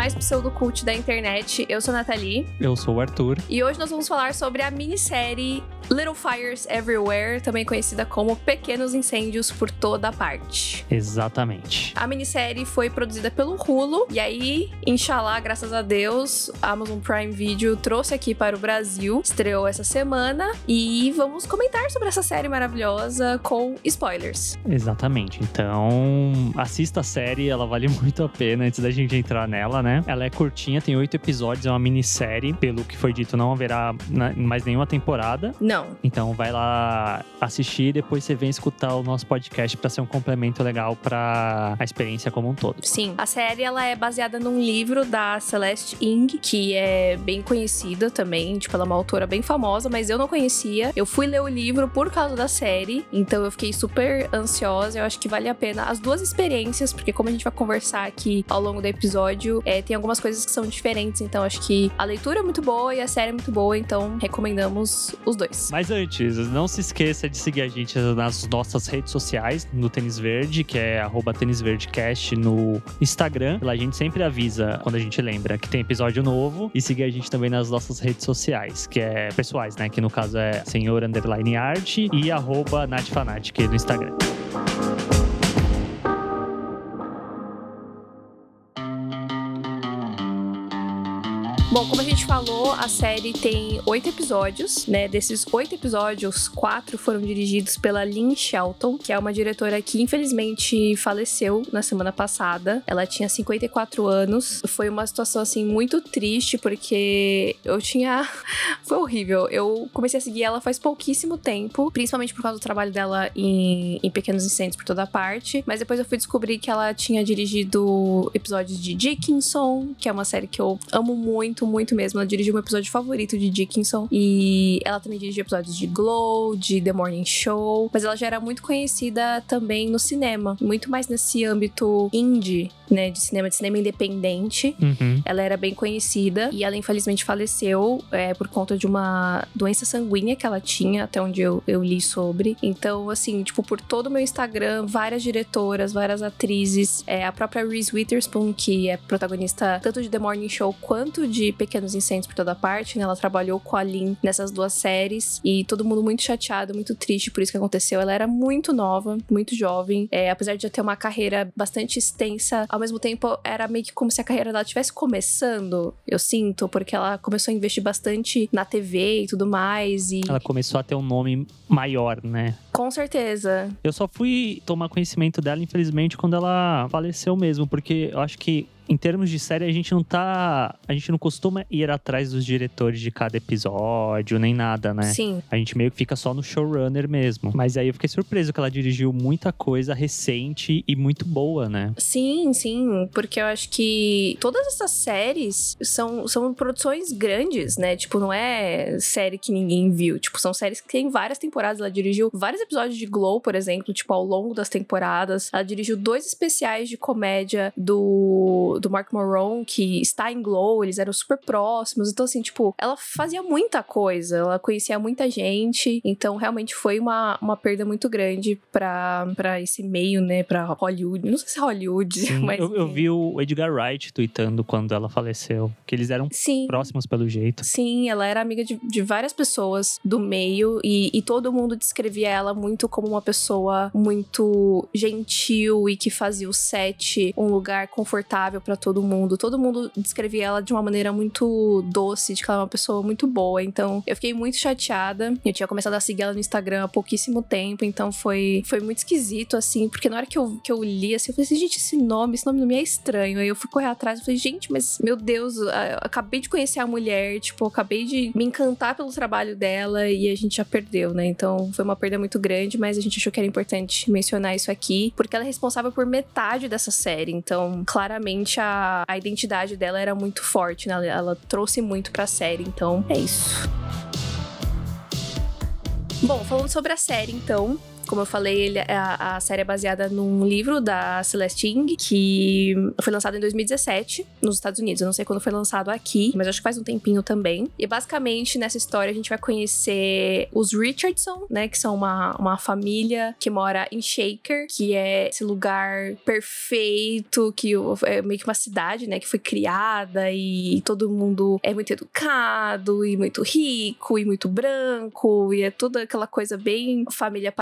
mais pseudocult da internet. Eu sou a Nathalie. Eu sou o Arthur. E hoje nós vamos falar sobre a minissérie Little Fires Everywhere, também conhecida como Pequenos Incêndios por Toda Parte. Exatamente. A minissérie foi produzida pelo Hulu, e aí, inshallah, graças a Deus, a Amazon Prime Video trouxe aqui para o Brasil, estreou essa semana, e vamos comentar sobre essa série maravilhosa com spoilers. Exatamente. Então, assista a série, ela vale muito a pena antes da gente entrar nela, né? Ela é curtinha, tem oito episódios, é uma minissérie. Pelo que foi dito, não haverá mais nenhuma temporada. Não. Então vai lá assistir e depois você vem escutar o nosso podcast para ser um complemento legal para a experiência como um todo. Sim, a série ela é baseada num livro da Celeste Ing, que é bem conhecida também, tipo, ela é uma autora bem famosa, mas eu não conhecia. Eu fui ler o livro por causa da série, então eu fiquei super ansiosa. Eu acho que vale a pena as duas experiências, porque como a gente vai conversar aqui ao longo do episódio, é, tem algumas coisas que são diferentes, então acho que a leitura é muito boa e a série é muito boa, então recomendamos os dois. Mas antes, não se esqueça de seguir a gente nas nossas redes sociais, no Tênis Verde, que é @tênisverdecast no Instagram. Lá a gente sempre avisa quando a gente lembra que tem episódio novo e seguir a gente também nas nossas redes sociais, que é pessoais, né? Que no caso é senhor underline art e arroba natfanatic no Instagram. Bom, como a gente falou, a série tem oito episódios, né? Desses oito episódios, quatro foram dirigidos pela Lynn Shelton, que é uma diretora que infelizmente faleceu na semana passada. Ela tinha 54 anos. Foi uma situação assim muito triste porque eu tinha foi horrível. Eu comecei a seguir ela faz pouquíssimo tempo, principalmente por causa do trabalho dela em, em Pequenos Incêndios por toda parte, mas depois eu fui descobrir que ela tinha dirigido episódios de Dickinson, que é uma série que eu amo muito muito, muito mesmo. Ela dirigiu meu episódio favorito de Dickinson. E ela também dirigiu episódios de Glow, de The Morning Show. Mas ela já era muito conhecida também no cinema. Muito mais nesse âmbito indie, né? De cinema, de cinema independente. Uhum. Ela era bem conhecida. E ela infelizmente faleceu é, por conta de uma doença sanguínea que ela tinha, até onde eu, eu li sobre. Então, assim, tipo, por todo o meu Instagram, várias diretoras, várias atrizes. É, a própria Reese Witherspoon, que é protagonista tanto de The Morning Show quanto de Pequenos Incêndios por toda parte, né? Ela trabalhou com a Lin nessas duas séries e todo mundo muito chateado, muito triste por isso que aconteceu. Ela era muito nova, muito jovem, é, apesar de já ter uma carreira bastante extensa, ao mesmo tempo era meio que como se a carreira dela estivesse começando, eu sinto, porque ela começou a investir bastante na TV e tudo mais. E... Ela começou a ter um nome maior, né? Com certeza. Eu só fui tomar conhecimento dela, infelizmente, quando ela faleceu mesmo, porque eu acho que em termos de série, a gente não tá. A gente não costuma ir atrás dos diretores de cada episódio, nem nada, né? Sim. A gente meio que fica só no showrunner mesmo. Mas aí eu fiquei surpreso que ela dirigiu muita coisa recente e muito boa, né? Sim, sim. Porque eu acho que todas essas séries são, são produções grandes, né? Tipo, não é série que ninguém viu. Tipo, são séries que tem várias temporadas. Ela dirigiu vários episódios de Glow, por exemplo, tipo, ao longo das temporadas. Ela dirigiu dois especiais de comédia do do Mark Moron, que está em Glow, eles eram super próximos. Então, assim, tipo, ela fazia muita coisa, ela conhecia muita gente. Então, realmente foi uma, uma perda muito grande pra, pra esse meio, né? Pra Hollywood. Não sei se é Hollywood, Sim, mas. Eu, eu, vi o Edgar Wright tweetando quando ela faleceu, que eles eram Sim. próximos pelo jeito. Sim, ela era amiga de, de várias pessoas do meio e, e todo mundo descrevia ela muito como uma pessoa muito gentil e que fazia o set um lugar confortável para todo mundo. Todo mundo descrevia ela de uma maneira muito doce, de que ela é uma pessoa muito boa. Então, eu fiquei muito chateada. Eu tinha começado a seguir ela no Instagram há pouquíssimo tempo, então foi, foi muito esquisito, assim, porque na hora que eu, que eu li, assim, eu falei assim, gente, esse nome, esse nome não me é estranho. Aí eu fui correr atrás e falei, gente, mas meu Deus, eu acabei de conhecer a mulher, tipo, acabei de me encantar pelo trabalho dela e a gente já perdeu, né? Então foi uma perda muito grande, mas a gente achou que era importante mencionar isso aqui, porque ela é responsável por metade dessa série. Então, claramente, a, a identidade dela era muito forte, né? Ela, trouxe muito pra série, então é isso. Bom, falando sobre a série, então, Como eu falei, ele, a, a série é baseada num livro da Celeste Ng, que foi lançado em 2017 nos Estados Unidos. Eu não sei quando foi lançado aqui, mas acho que faz um tempinho também. E basicamente, nessa história, a gente vai conhecer os Richardson, né? Que são uma, uma família que mora em Shaker, que é esse lugar perfeito, que é meio que uma cidade, né? Que foi criada e todo mundo é muito educado e muito rico e muito branco e é toda aquela coisa bem família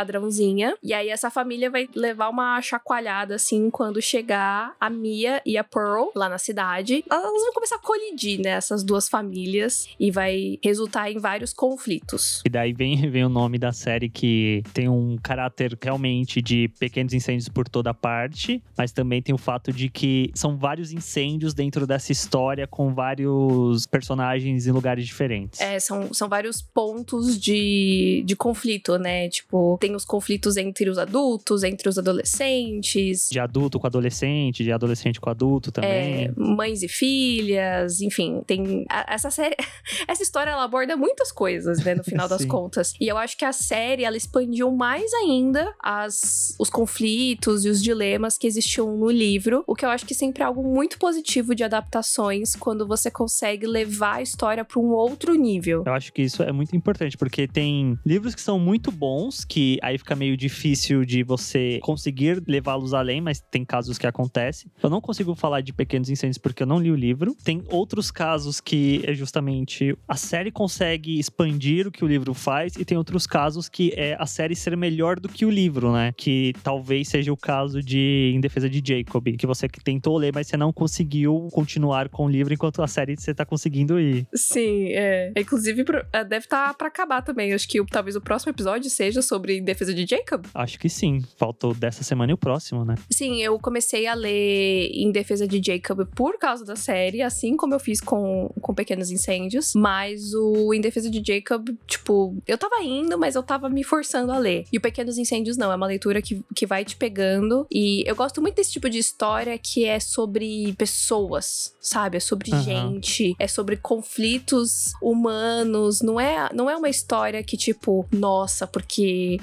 E aí essa família vai levar uma chacoalhada assim quando chegar a Mia e a Pearl lá na cidade. Elas vão começar a colidir, né, essas duas famílias e vai resultar em vários conflitos. E daí vem, vem o nome da série que tem um caráter realmente de pequenos incêndios por toda parte, mas também tem o fato de que são vários incêndios dentro dessa história com vários personagens em lugares diferentes. É, são, são vários pontos de, de conflito, né? Tipo, tem os conflitos entre os adultos, entre os adolescentes. De adulto com adolescente, de adolescente com adulto também. É, mães e filhas, enfim, tem. A, essa série. essa história ela aborda muitas coisas, né? No final das contas. E eu acho que a série ela expandiu mais ainda as, os conflitos e os dilemas que existiam no livro, o que eu acho que sempre é algo muito positivo de adaptações quando você consegue levar a história para um outro nível. Eu acho que isso é muito importante, porque tem livros que são muito bons, que aí fica meio difícil de você conseguir levá-los além, mas tem casos que acontecem. Eu não consigo falar de Pequenos Incêndios porque eu não li o livro. Tem outros casos que é justamente a série consegue expandir o que o livro faz, e tem outros casos que é a série ser melhor do que o livro, né? Que talvez seja o caso de Em Defesa de Jacob, que você tentou ler, mas você não conseguiu continuar com o livro enquanto a série você tá conseguindo ir. Sim, é. Inclusive, é, deve estar tá para acabar também. Acho que talvez o próximo episódio seja sobre Defesa de Jacob. Acho que sim. Faltou dessa semana e o próximo, né? Sim, eu comecei a ler Em Defesa de Jacob por causa da série, assim como eu fiz com, com Pequenos Incêndios. Mas o Em Defesa de Jacob, tipo, eu tava indo, mas eu tava me forçando a ler. E o Pequenos Incêndios não, é uma leitura que, que vai te pegando. E eu gosto muito desse tipo de história que é sobre pessoas, sabe? É sobre uhum. gente, é sobre conflitos humanos. Não é, não é uma história que, tipo, nossa, porque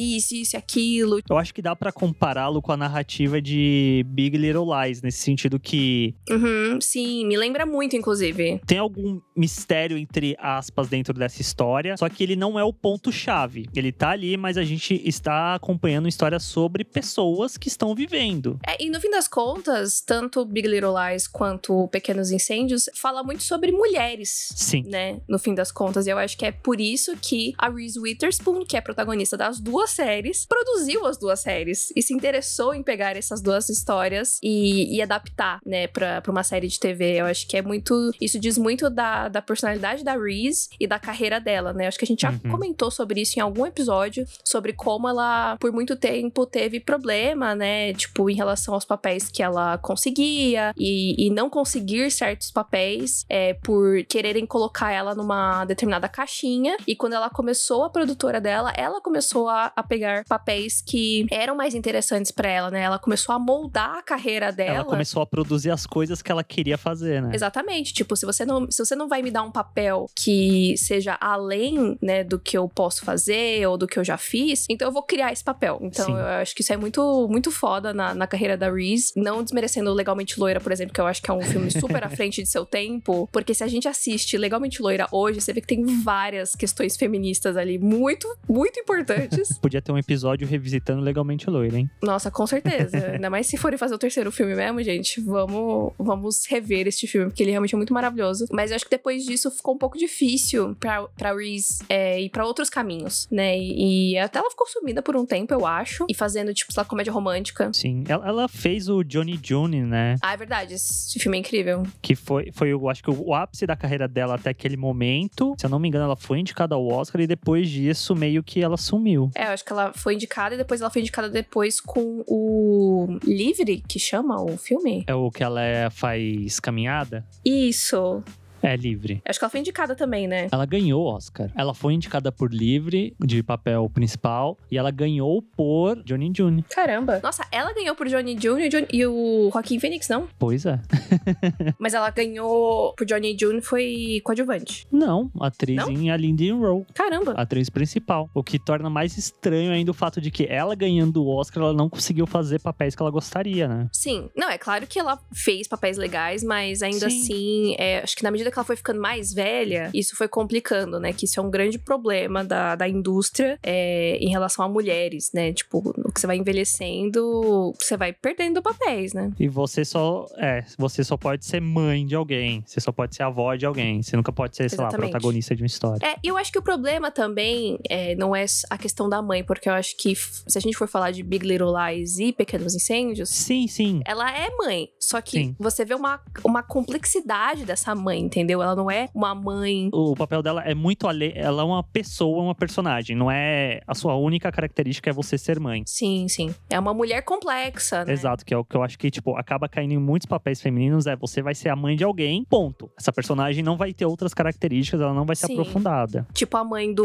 isso, isso e aquilo. Eu acho que dá para compará-lo com a narrativa de Big Little Lies, nesse sentido que. Uhum, sim, me lembra muito, inclusive. Tem algum mistério, entre aspas, dentro dessa história, só que ele não é o ponto-chave. Ele tá ali, mas a gente está acompanhando história sobre pessoas que estão vivendo. É, e no fim das contas, tanto Big Little Lies quanto Pequenos Incêndios fala muito sobre mulheres. Sim. Né? No fim das contas. E eu acho que é por isso que a Reese Witherspoon, que é protagonista das duas séries, produziu as duas séries e se interessou em pegar essas duas histórias e, e adaptar, né, pra, pra uma série de TV. Eu acho que é muito. Isso diz muito da, da personalidade da Reese e da carreira dela, né? Eu acho que a gente já uhum. comentou sobre isso em algum episódio, sobre como ela, por muito tempo, teve problema, né? Tipo, em relação aos papéis que ela conseguia e, e não conseguir certos papéis é, por quererem colocar ela numa determinada caixinha. E quando ela começou a produtora dela, ela começou a, a pegar papéis que eram mais interessantes para ela, né? Ela começou a moldar a carreira dela. Ela começou a produzir as coisas que ela queria fazer, né? Exatamente. Tipo, se você não, se você não vai me dar um papel que seja além, né, do que eu posso fazer ou do que eu já fiz, então eu vou criar esse papel. Então Sim. eu acho que isso é muito, muito foda na, na carreira da Reese. Não desmerecendo Legalmente Loira, por exemplo, que eu acho que é um filme super à frente de seu tempo. Porque se a gente assiste Legalmente Loira hoje, você vê que tem várias questões feministas ali muito, muito importantes. Podia ter um episódio revisitando Legalmente Loira, hein? Nossa, com certeza. Ainda mais se forem fazer o terceiro filme mesmo, gente. Vamos, vamos rever este filme, porque ele realmente é muito maravilhoso. Mas eu acho que depois disso ficou um pouco difícil pra, pra Reese é, ir pra outros caminhos, né? E, e, até ela ficou sumida por um tempo, eu acho. E fazendo, tipo, sei lá, comédia romântica. Sim. Ela, ela fez o Johnny June, né? Ah, é verdade. Esse filme é incrível. Que foi, foi eu acho que o ápice da carreira dela até aquele momento. Se eu não me engano, ela foi indicada ao Oscar e depois disso, meio que ela sumiu. É, eu acho que ela foi indicada e depois ela foi indicada depois com o Livre, que chama o filme. É o que ela é, faz caminhada? Isso. É livre. Acho que ela foi indicada também, né? Ela ganhou o Oscar. Ela foi indicada por Livre, de papel principal, e ela ganhou por Johnny June. Caramba. Nossa, ela ganhou por Johnny June e o Joaquim Phoenix, não? Pois é. Mas ela ganhou por Johnny June foi coadjuvante. Não, atriz Não? em A Linda in Row. Caramba. Atriz principal. O que torna mais estranho ainda o fato de que ela ganhando o Oscar, ela não conseguiu fazer papéis que ela gostaria, né? Sim. Não, é claro que ela fez papéis legais, mas ainda Sim. assim, é, acho que na medida que ela foi ficando mais velha, isso foi complicando, né? Que isso é um grande problema da, da indústria é, em relação a mulheres, né? Tipo, que você vai envelhecendo, você vai perdendo papéis, né? E você só. É, você só pode ser mãe de alguém. Você só pode ser avó de alguém. Você nunca pode ser, sei lá, protagonista de uma história. É, e eu acho que o problema também é, não é a questão da mãe, porque eu acho que se a gente for falar de Big Little Lies e Pequenos Incêndios, Sim, sim. ela é mãe. Só que Sim. você vê uma, uma complexidade dessa mãe, entendeu? Ela não é uma mãe. O papel dela é muito além. Ela é uma pessoa, uma personagem. Não é. A sua única característica é você ser mãe. Sim, sim. É uma mulher complexa, né? Exato, que é o que eu acho que, tipo, acaba caindo em muitos papéis femininos. É você vai ser a mãe de alguém, ponto. Essa personagem não vai ter outras características, ela não vai ser Sim. aprofundada. Tipo a mãe do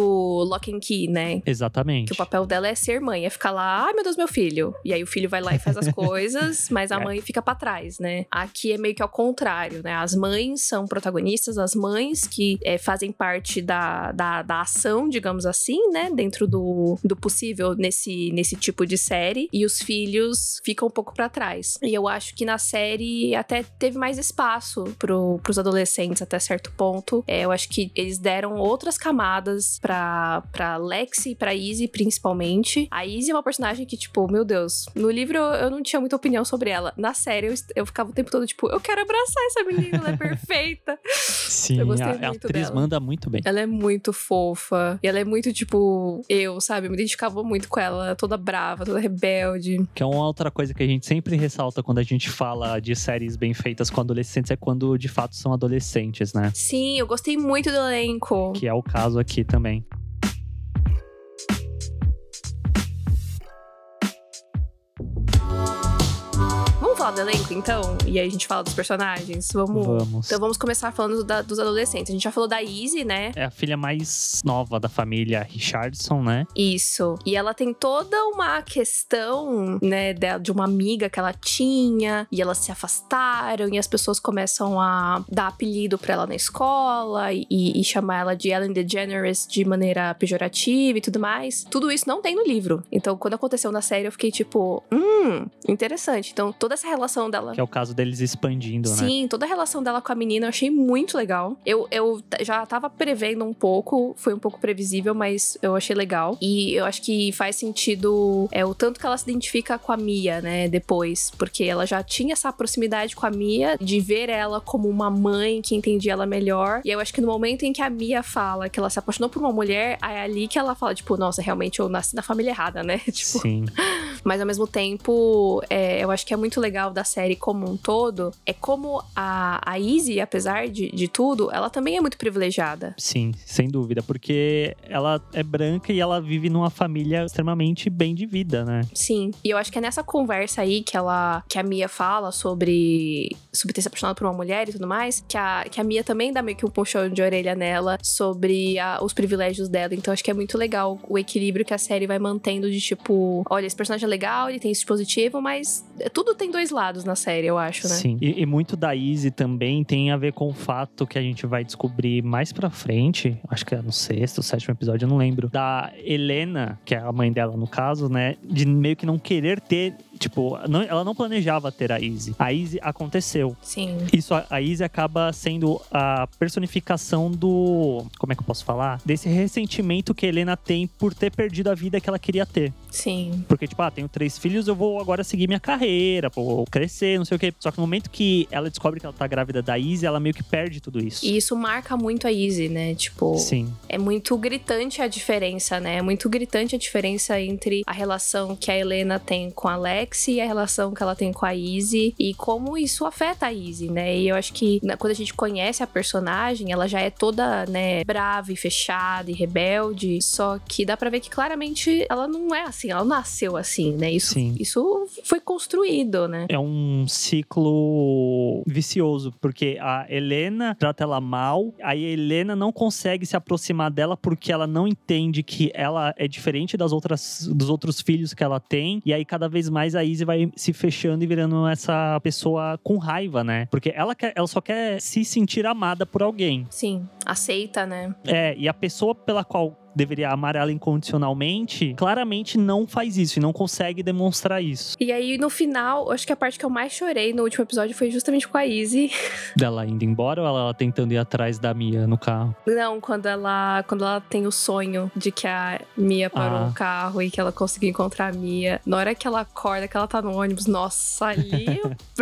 Lock and Key, né? Exatamente. Que o papel dela é ser mãe, é ficar lá, ai meu Deus, meu filho. E aí o filho vai lá e faz as coisas, mas a É. mãe fica pra trás, né? Aqui é meio que ao contrário, né? As mães são protagonistas, as mães que é, fazem parte da, da, da ação, digamos assim, né? Dentro do, do possível nesse, nesse tipo de série. E os filhos ficam um pouco pra trás. E eu acho que na série até teve mais espaço pro, pros adolescentes até certo ponto. É, eu acho que eles deram outras camadas pra, pra Lexi e pra Izzy, principalmente. A Izzy é uma personagem que, tipo, meu Deus, no livro eu, não tinha muita opinião sobre ela. Na série eu, eu ficava o tempo todo, tipo, eu quero abraçar essa menina, ela é perfeita. Sim, Eu gostei a, a muito atriz dela. manda muito bem. Ela é muito fofa. E ela é muito, tipo, eu, sabe? Eu me identificava muito com ela, toda brava, toda rebelde. Que é uma outra coisa que a gente sempre ressalta quando a gente fala de séries bem feitas com adolescentes, é quando de fato são adolescentes, né? Sim, eu gostei muito do elenco. Que é o caso aqui também. Falar do elenco, então? E aí a gente fala dos personagens? Vamos. Vamos. Então vamos começar falando da- dos adolescentes. A gente já falou da Izzy, né? É a filha mais nova da família Richardson, né? Isso. E ela tem toda uma questão, né, dela, de uma amiga que ela tinha, e elas se afastaram, e as pessoas começam a dar apelido pra ela na escola, e, e chamar ela de Ellen DeGeneres de maneira pejorativa e tudo mais. Tudo isso não tem no livro. Então, quando aconteceu na série, eu fiquei tipo, hum, interessante. Então, toda essa relação dela. Que é o caso deles expandindo, né? Sim, toda a relação dela com a menina eu achei muito legal. Eu, eu já tava prevendo um pouco, foi um pouco previsível, mas eu achei legal. E eu acho que faz sentido é, o tanto que ela se identifica com a Mia, né, depois. Porque ela já tinha essa proximidade com a Mia, de ver ela como uma mãe que entendia ela melhor. E eu acho que no momento em que a Mia fala que ela se apaixonou por uma mulher, aí é ali que ela fala, tipo, nossa, realmente eu nasci na família errada, né? tipo, Sim. mas ao mesmo tempo, é, eu acho que é muito legal da série como um todo. É como a, a Izzy, apesar de, de tudo, ela também é muito privilegiada. Sim, sem dúvida, porque ela é branca e ela vive numa família extremamente bem de vida, né? Sim. E eu acho que é nessa conversa aí que ela que a Mia fala sobre, sobre ter se apaixonado por uma mulher e tudo mais, que a, que a Mia também dá meio que um puxão de orelha nela sobre a- os privilégios dela. Então acho que é muito legal o equilíbrio que a série vai mantendo de tipo, olha, esse personagem é legal, ele tem isso de positivo, mas tudo tem dois lados na série, eu acho, né? Sim. E, e muito da Izzy também tem a ver com o fato que a gente vai descobrir mais pra frente, acho que é no sexto, sétimo episódio, eu não lembro, da Helena, que é a mãe dela no caso, né? De meio que não querer ter. Tipo, não- ela não planejava ter a Izzy. A Izzy aconteceu. Sim. Isso, a Izzy acaba sendo a personificação do. Como é que eu posso falar? Desse ressentimento que a Helena tem por ter perdido a vida que ela queria ter. Sim. Porque, tipo, ah, tenho três filhos, eu vou agora seguir minha carreira, vou crescer, não sei o quê. Só que no momento que ela descobre que ela tá grávida da Izzy, ela meio que perde tudo isso. E isso marca muito a Izzy, né? Tipo, Sim, é muito gritante a diferença, né? É muito gritante a diferença entre a relação que a Helena tem com a Lex Lexi e a relação que ela tem com a Izzy e como isso afeta a Izzy, né? E eu acho que né, quando a gente conhece a personagem, ela já é toda, né, brava e fechada e rebelde, só que dá para ver que claramente ela não é assim, ela nasceu assim, né? Isso, Sim. isso foi construído, né? É um ciclo vicioso, porque a Helena trata ela mal, aí a Helena não consegue se aproximar dela porque ela não entende que ela é diferente das outras dos outros filhos que ela tem, e aí cada vez mais a Izzy vai se fechando e virando essa pessoa com raiva, né? Porque ela quer, ela só quer se sentir amada por alguém. Sim, aceita, né? É, e a pessoa pela qual deveria amar ela incondicionalmente, claramente não faz isso e não consegue demonstrar isso. E aí, no final, acho que a parte que eu mais chorei no último episódio foi justamente com a Izzy. Dela indo embora ou ela tentando ir atrás da Mia no carro? Não, quando ela, quando ela tem o sonho de que a Mia parou Ah. o carro e que ela conseguiu encontrar a Mia. Na hora que ela acorda, que ela tá no ônibus, nossa, ali. eu-!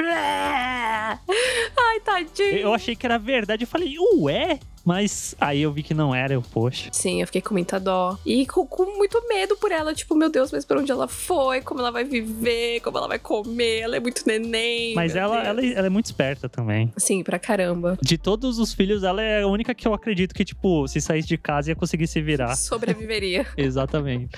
Ai, tadinho. Eu achei que era verdade, eu falei, ué? Mas aí eu vi que não era, eu, poxa. Sim, eu fiquei com muita dó. E com, com muito medo por ela. Tipo, meu Deus, mas pra onde ela foi? Como ela vai viver? Como ela vai comer? Ela é muito neném. Mas ela, ela, ela é muito esperta também. Sim, pra caramba. De todos os filhos, ela é a única que eu acredito que, tipo, se saísse de casa ia conseguir se virar. Sobreviveria. Exatamente.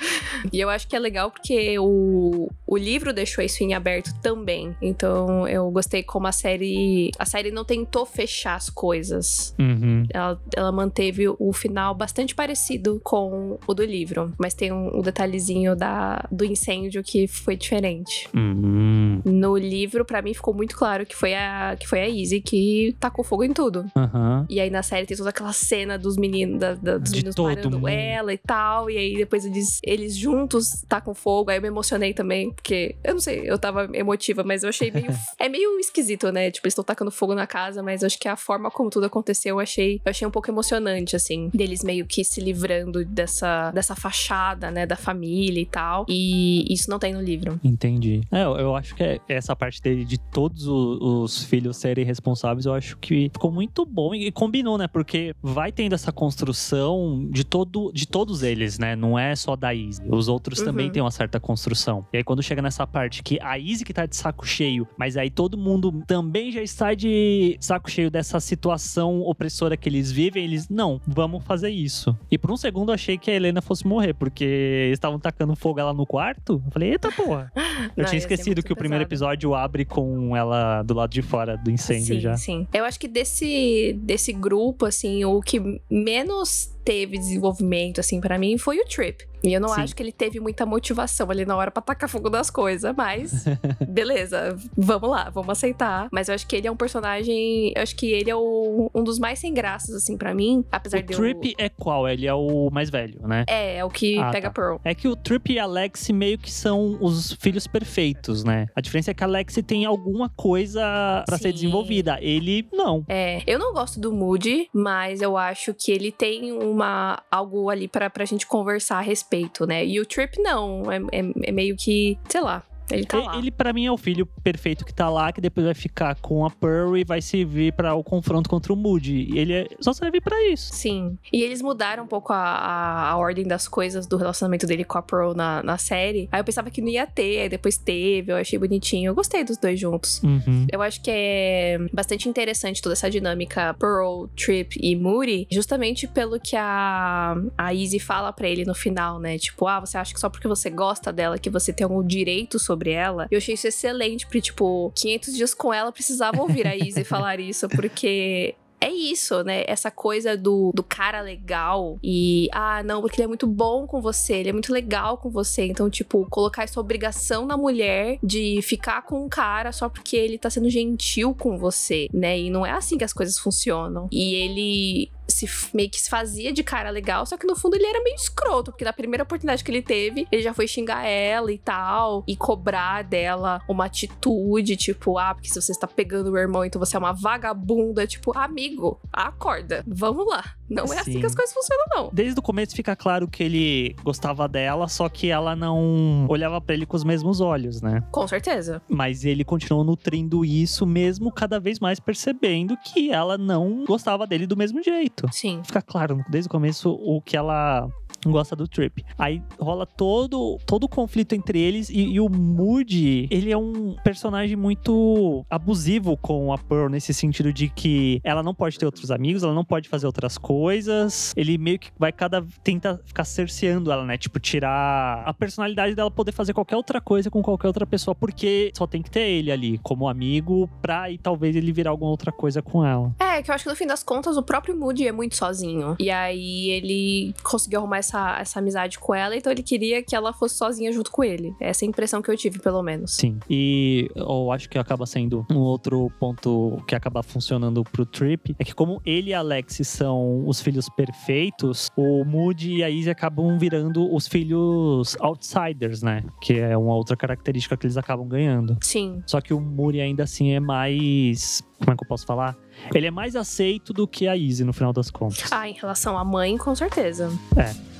E eu acho que é legal porque o, o livro deixou isso em aberto também. Então eu gostei como a série. A série não tentou fechar as coisas. Uhum. Ela, ela manteve o final bastante parecido com o do livro. Mas tem um, um detalhezinho da, do incêndio que foi diferente. Uhum. No livro, pra mim, ficou muito claro que foi a, que foi a Izzy que tacou fogo em tudo. Aham. E aí na série tem toda aquela cena dos meninos, da, da- dos De meninos parando mundo. ela e tal. E aí depois eles, eles juntos tacam fogo. Aí eu me emocionei também, porque eu não sei, eu tava emotiva, mas eu achei meio. é meio esquisito, né? Tipo, eles estão tacando fogo na casa, mas eu acho que a forma como tudo aconteceu, eu achei, eu achei um pouco emocionante, assim. Deles meio que se livrando dessa, dessa fachada, né? Da família e tal. E isso não tem no livro. Entendi. É, eu, eu acho que é- essa parte dele de todos o- os, filhos serem responsáveis, eu acho que ficou muito bom e, combinou, né? Porque vai tendo essa construção de, todo, de todos eles, né? Não é só da Izzy. Os outros Uhum. também têm uma certa construção. E aí, quando chega nessa parte que a Izzy que tá de saco cheio, mas aí todo mundo também já está de saco cheio dessa situação opressora que eles vivem, eles, não, vamos fazer isso. E por um segundo eu achei que a Helena fosse morrer, porque eles estavam tacando fogo lá no quarto. Eu falei, eita porra. Eu Não, tinha esquecido que o primeiro pesado. episódio abre com ela do lado de fora do incêndio sim, já. Sim, Eu acho que desse, desse grupo, assim, o que menos teve desenvolvimento, assim, pra mim foi o Trip. E eu não Sim. acho que ele teve muita motivação ali na hora pra tacar fogo das coisas, mas beleza, vamos lá, vamos aceitar. Mas eu acho que ele é um personagem, eu acho que ele é o- um dos mais sem graças, assim, pra mim, apesar O de eu... Trip é qual? Ele é o mais velho, né? É, é o que Ah, pega tá. Pearl. É que o Trip e a Lexi meio que são os filhos perfeitos, né? A diferença é que a Lexi tem alguma coisa pra ser desenvolvida. Ele não. É, eu não gosto do Moody, mas eu acho que ele tem uma algo ali pra, pra gente conversar a respeito, né? E o Trip não, é, é- é meio que, sei lá, ele tá lá. Ele, pra mim, é o filho perfeito que tá lá, que depois vai ficar com a Pearl e vai servir pra o confronto contra o Moody. E ele é- só serve pra isso. Sim. E eles mudaram um pouco a, a, a ordem das coisas do relacionamento dele com a Pearl na, na série. Aí eu pensava que não ia ter, aí depois teve, eu achei bonitinho. Eu gostei dos dois juntos. Uhum. Eu acho que é bastante interessante toda essa dinâmica Pearl, Trip e Moody, justamente pelo que a, a Izzy fala pra ele no final, né? Tipo, ah, você acha que só porque você gosta dela que você tem algum direito sobre ela? Eu achei isso excelente, porque, tipo, 500 dias com ela precisava ouvir a Izzy falar isso, porque é isso, né? Essa coisa do, do cara legal e, ah, não, porque ele é muito bom com você, ele é muito legal com você. Então, tipo, colocar essa obrigação na mulher de ficar com um cara só porque ele tá sendo gentil com você, né? E não é assim que as coisas funcionam. E ele se meio que se fazia de cara legal, só que no fundo ele era meio escroto, porque na primeira oportunidade que ele teve, ele já foi xingar ela e tal, e cobrar dela uma atitude, tipo, ah, porque se você está pegando o irmão, então você é uma vagabunda, tipo, amigo, acorda, vamos lá. Não é assim Sim. que as coisas funcionam, não. Desde o começo fica claro que ele gostava dela, só que ela não olhava pra ele com os mesmos olhos, né? Com certeza. Mas ele continuou nutrindo isso, mesmo cada vez mais percebendo que ela não gostava dele do mesmo jeito. Sim. Fica claro desde o começo o que ela gosta do Trip. Aí rola todo, todo o conflito entre eles e, e o Moody, ele é um personagem muito abusivo com a Pearl nesse sentido de que ela não pode ter outros amigos, ela não pode fazer outras coisas. Ele meio que vai cada tenta ficar cerceando ela, né? Tipo tirar a personalidade dela poder fazer qualquer outra coisa com qualquer outra pessoa, porque só tem que ter ele ali como amigo pra e talvez ele virar alguma outra coisa com ela. É, que eu acho que no fim das contas o próprio Moody é muito sozinho. E aí ele conseguiu arrumar essa, essa amizade com ela, então ele queria que ela fosse sozinha junto com ele. Essa é a impressão que eu tive, pelo menos. Sim. E eu acho que acaba sendo um outro ponto que acaba funcionando pro Trip é que como ele e a Alex são os filhos perfeitos, o Moody e a Izzy acabam virando os filhos outsiders, né? Que é uma outra característica que eles acabam ganhando. Sim. Só que o Moody ainda assim é mais. Como é que eu posso falar? Ele é mais aceito do que a Izzy no final das contas. Ah, em relação à mãe, com certeza. É.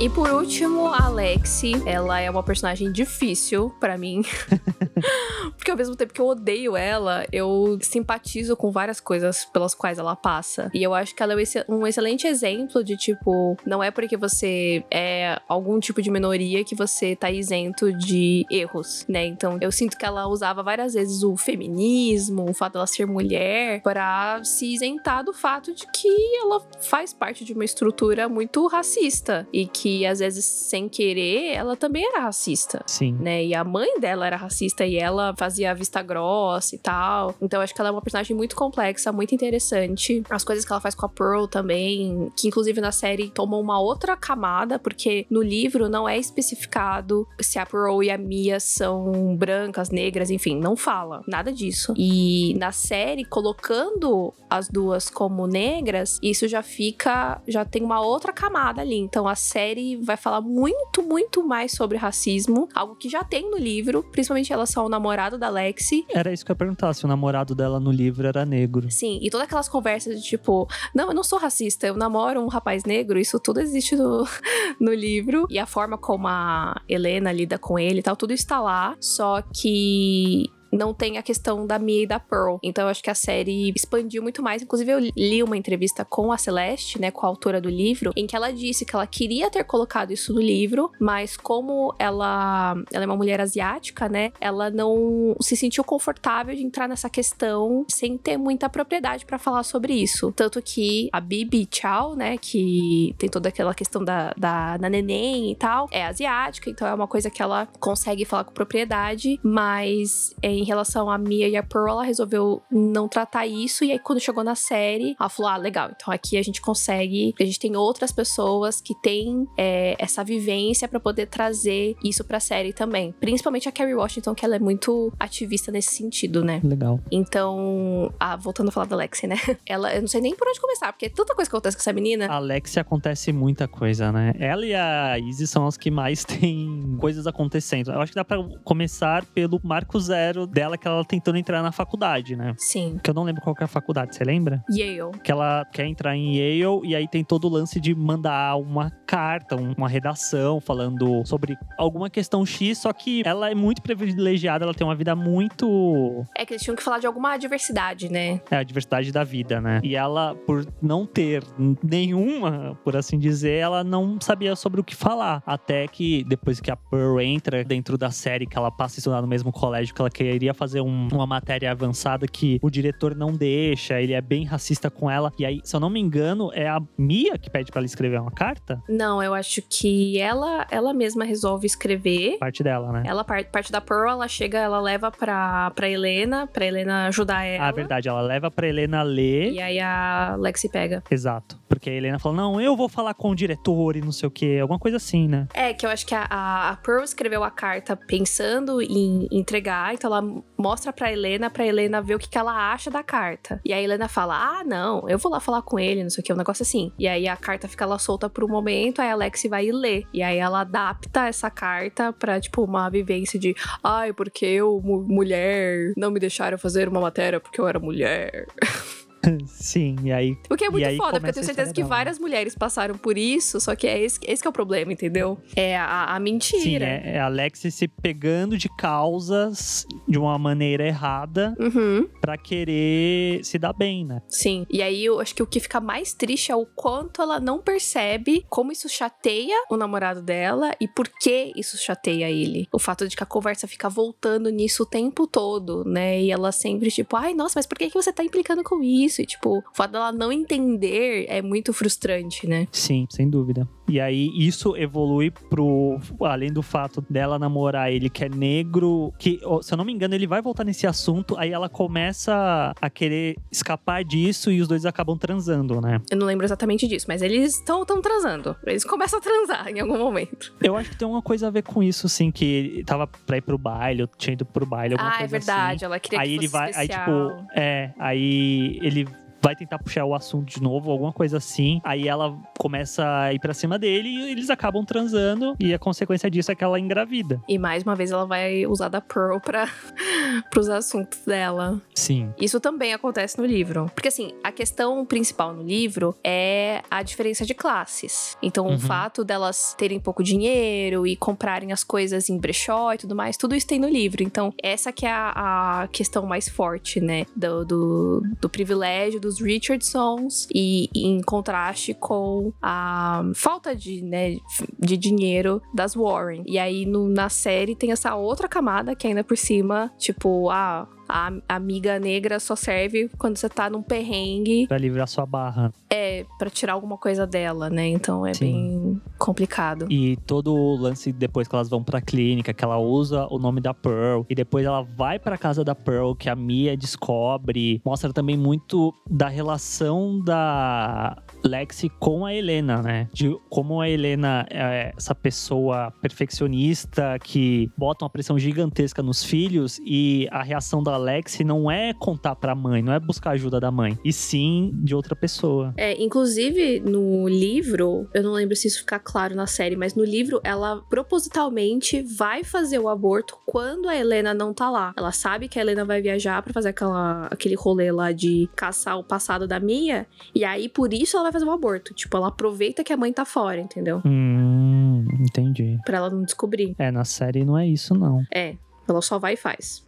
E por último, a Alexi, ela é uma personagem difícil pra mim. Porque ao mesmo tempo que eu odeio ela, eu simpatizo com várias coisas pelas quais ela passa. E eu acho que ela é um excelente exemplo de tipo, não é porque você é algum tipo de minoria que você tá isento de erros, né? Então eu sinto que ela usava várias vezes o feminismo, o fato dela ser mulher, para se isentar do fato de que ela faz parte de uma estrutura muito racista e que que às vezes sem querer ela também era racista. Sim. Né? E a mãe dela era racista e ela fazia vista grossa e tal. Então acho que ela é uma personagem muito complexa, muito interessante. As coisas que ela faz com a Pearl também, que inclusive na série tomam uma outra camada, porque no livro não é especificado se a Pearl e a Mia são brancas, negras, enfim, não fala nada disso. E na série, colocando as duas como negras, isso já fica, já tem uma outra camada ali. Então a série série vai falar muito, muito mais sobre racismo, algo que já tem no livro, principalmente em relação ao namorado da Lexi. Era isso que eu ia perguntar, se o namorado dela no livro era negro. Sim, e todas aquelas conversas de tipo, não, eu não sou racista, eu namoro um rapaz negro, isso tudo existe no, no livro. E a forma como a Helena lida com ele e tal, tudo está lá. Só que não tem a questão da Mia e da Pearl. Então eu acho que a série expandiu muito mais. Inclusive, eu li uma entrevista com a Celeste, né, com a autora do livro, em que ela disse que ela queria ter colocado isso no livro, mas como ela, ela é uma mulher asiática, né, ela não se sentiu confortável de entrar nessa questão sem ter muita propriedade para falar sobre isso. Tanto que a Bibi Chow, né, que tem toda aquela questão da, da, da neném e tal, é asiática, então é uma coisa que ela consegue falar com propriedade, mas é em relação a Mia e a Pearl, ela resolveu não tratar isso. E aí, quando chegou na série, ela falou: ah, legal, então aqui a gente consegue. A gente tem outras pessoas que têm é, essa vivência para poder trazer isso pra série também. Principalmente a Carrie Washington, que ela é muito ativista nesse sentido, né? Legal. Então, ah, voltando a falar da Lexi, né? Ela, eu não sei nem por onde começar, porque tanta coisa que acontece com essa menina. A Lexi acontece muita coisa, né? Ela e a Izzy são as que mais têm coisas acontecendo. Eu acho que dá pra começar pelo marco zero dela que ela tentando entrar na faculdade, né? Sim. Que eu não lembro qual é a faculdade, você lembra? Yale. Que ela quer entrar em Yale e aí tem todo o lance de mandar uma carta, uma redação falando sobre alguma questão X, só que ela é muito privilegiada, ela tem uma vida muito. É que eles tinham que falar de alguma diversidade, né? É, a diversidade da vida, né? E ela, por não ter nenhuma, por assim dizer, ela não sabia sobre o que falar. Até que depois que a Pearl entra dentro da série, que ela passa a estudar no mesmo colégio que ela queria queria fazer um, uma matéria avançada que o diretor não deixa, ele é bem racista com ela. E aí, se eu não me engano, é a Mia que pede para ela escrever uma carta? Não, eu acho que ela ela mesma resolve escrever. Parte dela, né? Ela parte, parte da Pearl, ela chega, ela leva pra, pra Helena, pra Helena ajudar ela. Ah, verdade, ela leva pra Helena ler. E aí a Lexi pega. Exato. Porque a Helena falou: não, eu vou falar com o diretor e não sei o que, alguma coisa assim, né? É, que eu acho que a, a Pearl escreveu a carta pensando em entregar, então ela mostra pra Helena, pra Helena ver o que, que ela acha da carta. E a Helena fala: Ah, não, eu vou lá falar com ele, não sei o que, um negócio assim. E aí a carta fica lá solta por um momento, aí a Alexi vai ler. E aí ela adapta essa carta pra, tipo, uma vivência de: Ai, porque eu, mulher, não me deixaram fazer uma matéria porque eu era mulher. Sim, e aí. O que é muito foda, porque eu tenho certeza que dela. várias mulheres passaram por isso, só que é esse, esse que é o problema, entendeu? É a, a Sim, mentira. é, é a Alexis se pegando de causas de uma maneira errada Uhum. pra querer se dar bem, né? Sim. E aí eu acho que o que fica mais triste é o quanto ela não percebe como isso chateia o namorado dela e por que isso chateia ele. O fato de que a conversa fica voltando nisso o tempo todo, né? E ela sempre, tipo, ai, nossa, mas por que, que você tá implicando com isso? E, tipo, o fato dela não entender é muito frustrante, né? Sim, sem dúvida. E aí isso evolui pro. Além do fato dela namorar ele que é negro, que, se eu não me engano, ele vai voltar nesse assunto, aí ela começa a querer escapar disso e os dois acabam transando, né? Eu não lembro exatamente disso, mas eles estão tão transando. Eles começam a transar em algum momento. Eu acho que tem uma coisa a ver com isso, assim, que ele tava pra ir pro baile, eu tinha ido pro baile, alguma ah, é coisa verdade. assim. Ela queria Aí que ele fosse vai, aí especial. tipo, é, aí ele vai tentar puxar o assunto de novo, alguma coisa assim. Aí ela começa a ir pra cima dele e eles acabam transando. E a consequência disso é que ela engravida. E mais uma vez ela vai usar da Pearl pra, pros assuntos dela. Sim. Isso também acontece no livro. Porque, assim, a questão principal no livro é a diferença de classes. Então, Uhum. o fato delas terem pouco dinheiro e comprarem as coisas em brechó e tudo mais, tudo isso tem no livro. Então, essa que é a, a questão mais forte, né? Do, do, do privilégio dos Richardsons e em contraste com a falta de, né, de dinheiro das Warren. E aí, no- na série, tem essa outra camada que ainda por cima, tipo, ah, a amiga negra só serve quando você tá num perrengue Pra livrar sua barra. é para tirar alguma coisa dela, né? Então é Sim. bem complicado. E todo o lance depois que elas vão pra clínica, que ela usa o nome da Pearl, e depois ela vai pra casa da Pearl, que a Mia descobre, mostra também muito da relação da Lexi com a Helena, né? De como a Helena é essa pessoa perfeccionista que bota uma pressão gigantesca nos filhos e a reação da Lexi não é contar pra mãe, não é buscar ajuda da mãe, e sim de outra pessoa. É, inclusive no livro, eu não lembro se isso fica claro na série, mas no livro ela propositalmente vai fazer o aborto quando a Helena não tá lá. Ela sabe que a Helena vai viajar pra fazer aquela, aquele rolê lá de caçar o passado da Mia, e aí por isso ela vai fazer o aborto. Tipo, ela aproveita que a mãe tá fora, entendeu? Hum, entendi. Pra ela não descobrir. É, na série não é isso, não. É, ela só vai e faz.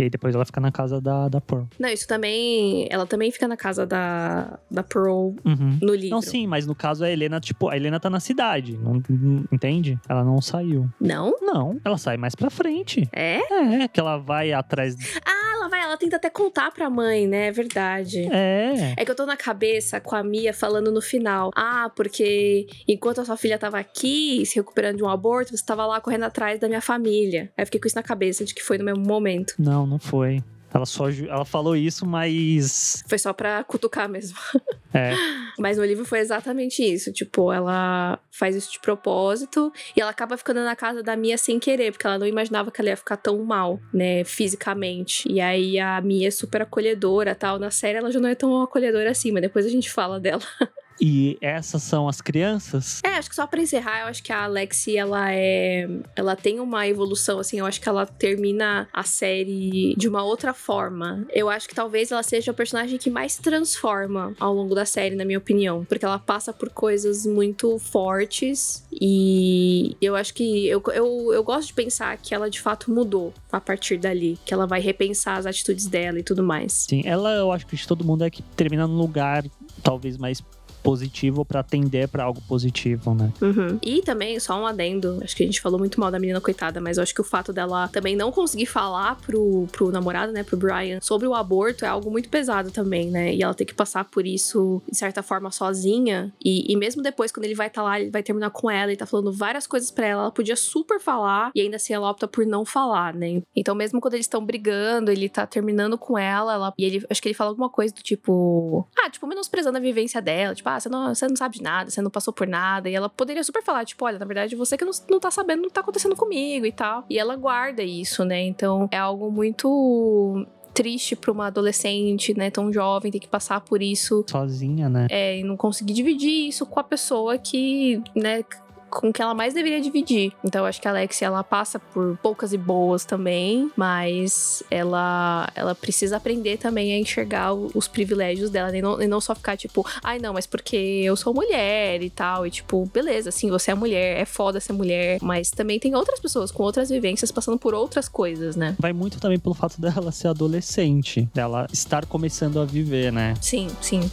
E aí depois ela fica na casa da, da Pearl. Não, isso também. Ela também fica na casa da, da Pearl Uhum. no livro. Não, sim, mas no caso a Helena, tipo, a Helena tá na cidade, não, não- entende? Ela não saiu. Não? Não, ela sai mais pra frente. É? É, que ela vai atrás. Ah, ela vai, ela tenta até contar pra mãe, né? É verdade. É. É que eu tô na cabeça com a Mia falando no final. Ah, porque enquanto a sua filha tava aqui, se recuperando de um aborto, você tava lá correndo atrás da minha família. Aí eu fiquei com isso na cabeça de que foi no mesmo momento. Não, não foi. Ela só ela falou isso, mas Foi só pra cutucar mesmo. é, Mas no livro foi exatamente isso. Tipo, ela faz isso de propósito e ela acaba ficando na casa da Mia sem querer, porque ela não imaginava que ela ia ficar tão mal, né, fisicamente. E aí a Mia é super acolhedora tal. Na série ela já não é tão acolhedora assim, mas depois a gente fala dela. e essas são as crianças. É, acho que só pra encerrar, eu acho que a Alexi, ela é. Ela tem uma evolução, assim, eu acho que ela termina a série de uma outra forma. Eu acho que talvez ela seja o personagem que mais transforma ao longo da série, na minha opinião. Porque ela passa por coisas muito fortes e eu acho que. Eu, eu, eu gosto de pensar que ela de fato mudou a partir dali. Que ela vai repensar as atitudes dela e tudo mais. Sim, ela, eu acho que de todo mundo é que termina num lugar talvez mais positivo pra atender pra algo positivo, né? Uhum. E também, só um adendo, acho que a gente falou muito mal da menina coitada, mas eu acho que o fato dela também não conseguir falar pro, pro namorado, né, pro Brian, sobre o aborto é algo muito pesado também, né? E ela ter que passar por isso, de certa forma, sozinha. E, e mesmo depois, quando ele vai estar lá, ele vai terminar com ela e tá falando várias coisas pra ela, ela podia super falar e ainda assim ela opta por não falar, né? Então, mesmo quando eles estão brigando, ele tá terminando com ela, ela e ele, acho que ele fala alguma coisa do tipo, ah, tipo, menosprezando a vivência dela, tipo, ah, você não, você não sabe de nada, você não passou por nada. E ela poderia super falar, tipo, olha, na verdade, você que não, não tá sabendo o que tá acontecendo comigo e tal. E ela guarda isso, né? Então é algo muito triste pra uma adolescente, né, tão jovem, ter que passar por isso Sozinha, né? é, e não conseguir dividir isso com a pessoa que, né, com que ela mais deveria dividir. Então eu acho que a Alexia ela passa por poucas e boas também, mas ela ela precisa aprender também a enxergar os privilégios dela e não, e não só ficar tipo, ai não, mas porque eu sou mulher e tal, e tipo, beleza, assim, você é mulher, é foda ser mulher, mas também tem outras pessoas com outras vivências passando por outras coisas, né? Vai muito também pelo fato dela ser adolescente, dela estar começando a viver, né? Sim, sim.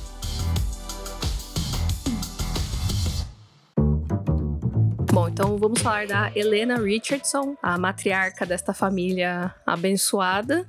Bom, então vamos falar da Helena Richardson, a matriarca desta família abençoada.